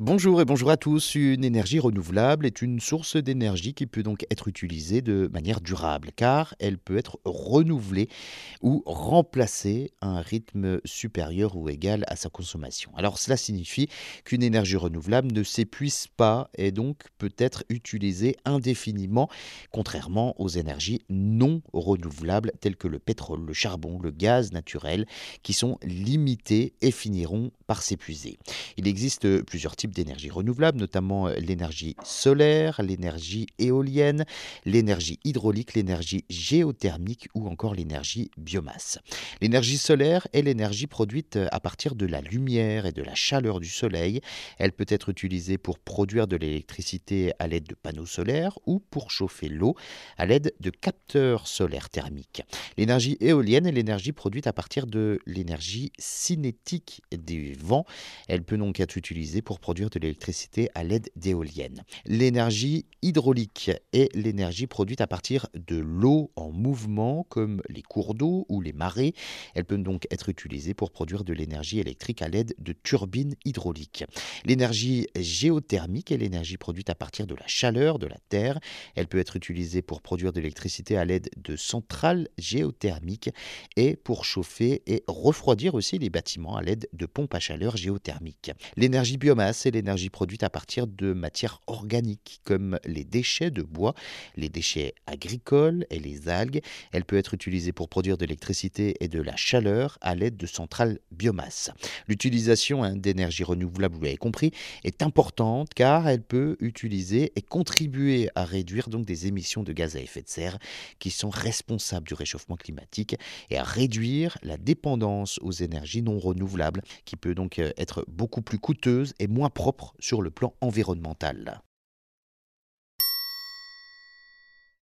Bonjour et bonjour à tous. Une énergie renouvelable est une source d'énergie qui peut donc être utilisée de manière durable car elle peut être renouvelée ou remplacer à un rythme supérieur ou égal à sa consommation. Alors cela signifie qu'une énergie renouvelable ne s'épuise pas et donc peut être utilisée indéfiniment contrairement aux énergies non renouvelables telles que le pétrole, le charbon, le gaz naturel qui sont limitées et finiront par s'épuiser. Il existe plusieurs types d'énergie renouvelable, notamment euh, l'énergie solaire, l'énergie éolienne, l'énergie hydraulique, l'énergie géothermique ou encore l'énergie biomasse. L'énergie solaire est l'énergie produite euh, à partir de la lumière et de la chaleur du soleil. Elle peut être utilisée pour produire de l'électricité à l'aide de panneaux solaires ou pour chauffer l'eau à l'aide de capteurs solaires thermiques. L'énergie éolienne est l'énergie produite à partir de l'énergie cinétique vent. Elle peut donc être utilisée pour produire de l'électricité à l'aide d'éoliennes. L'énergie hydraulique est l'énergie produite à partir de l'eau en mouvement comme les cours d'eau ou les marées. Elle peut donc être utilisée pour produire de l'énergie électrique à l'aide de turbines hydrauliques. L'énergie géothermique est l'énergie produite à partir de la chaleur de la Terre. Elle peut être utilisée pour produire de l'électricité à l'aide de centrales géothermiques et pour chauffer et refroidir aussi les bâtiments à l'aide de pompes à chaleur géothermiques. L'énergie biomasse est l'énergie produite à partir de matières organiques comme les déchets de bois, les déchets agricoles et les algues. Elle peut être utilisée pour produire de l'électricité et de la chaleur à l'aide de centrales biomasse. L'utilisation hein, d'énergie renouvelable, vous l'avez compris, est importante car elle peut utiliser et contribuer à réduire donc des émissions de gaz à effet de serre qui sont responsables du réchauffement climatique et à réduire la dépendance aux énergies non renouvelables qui peut donc euh, être beaucoup plus coûteuse et moins propre sur le plan environnemental.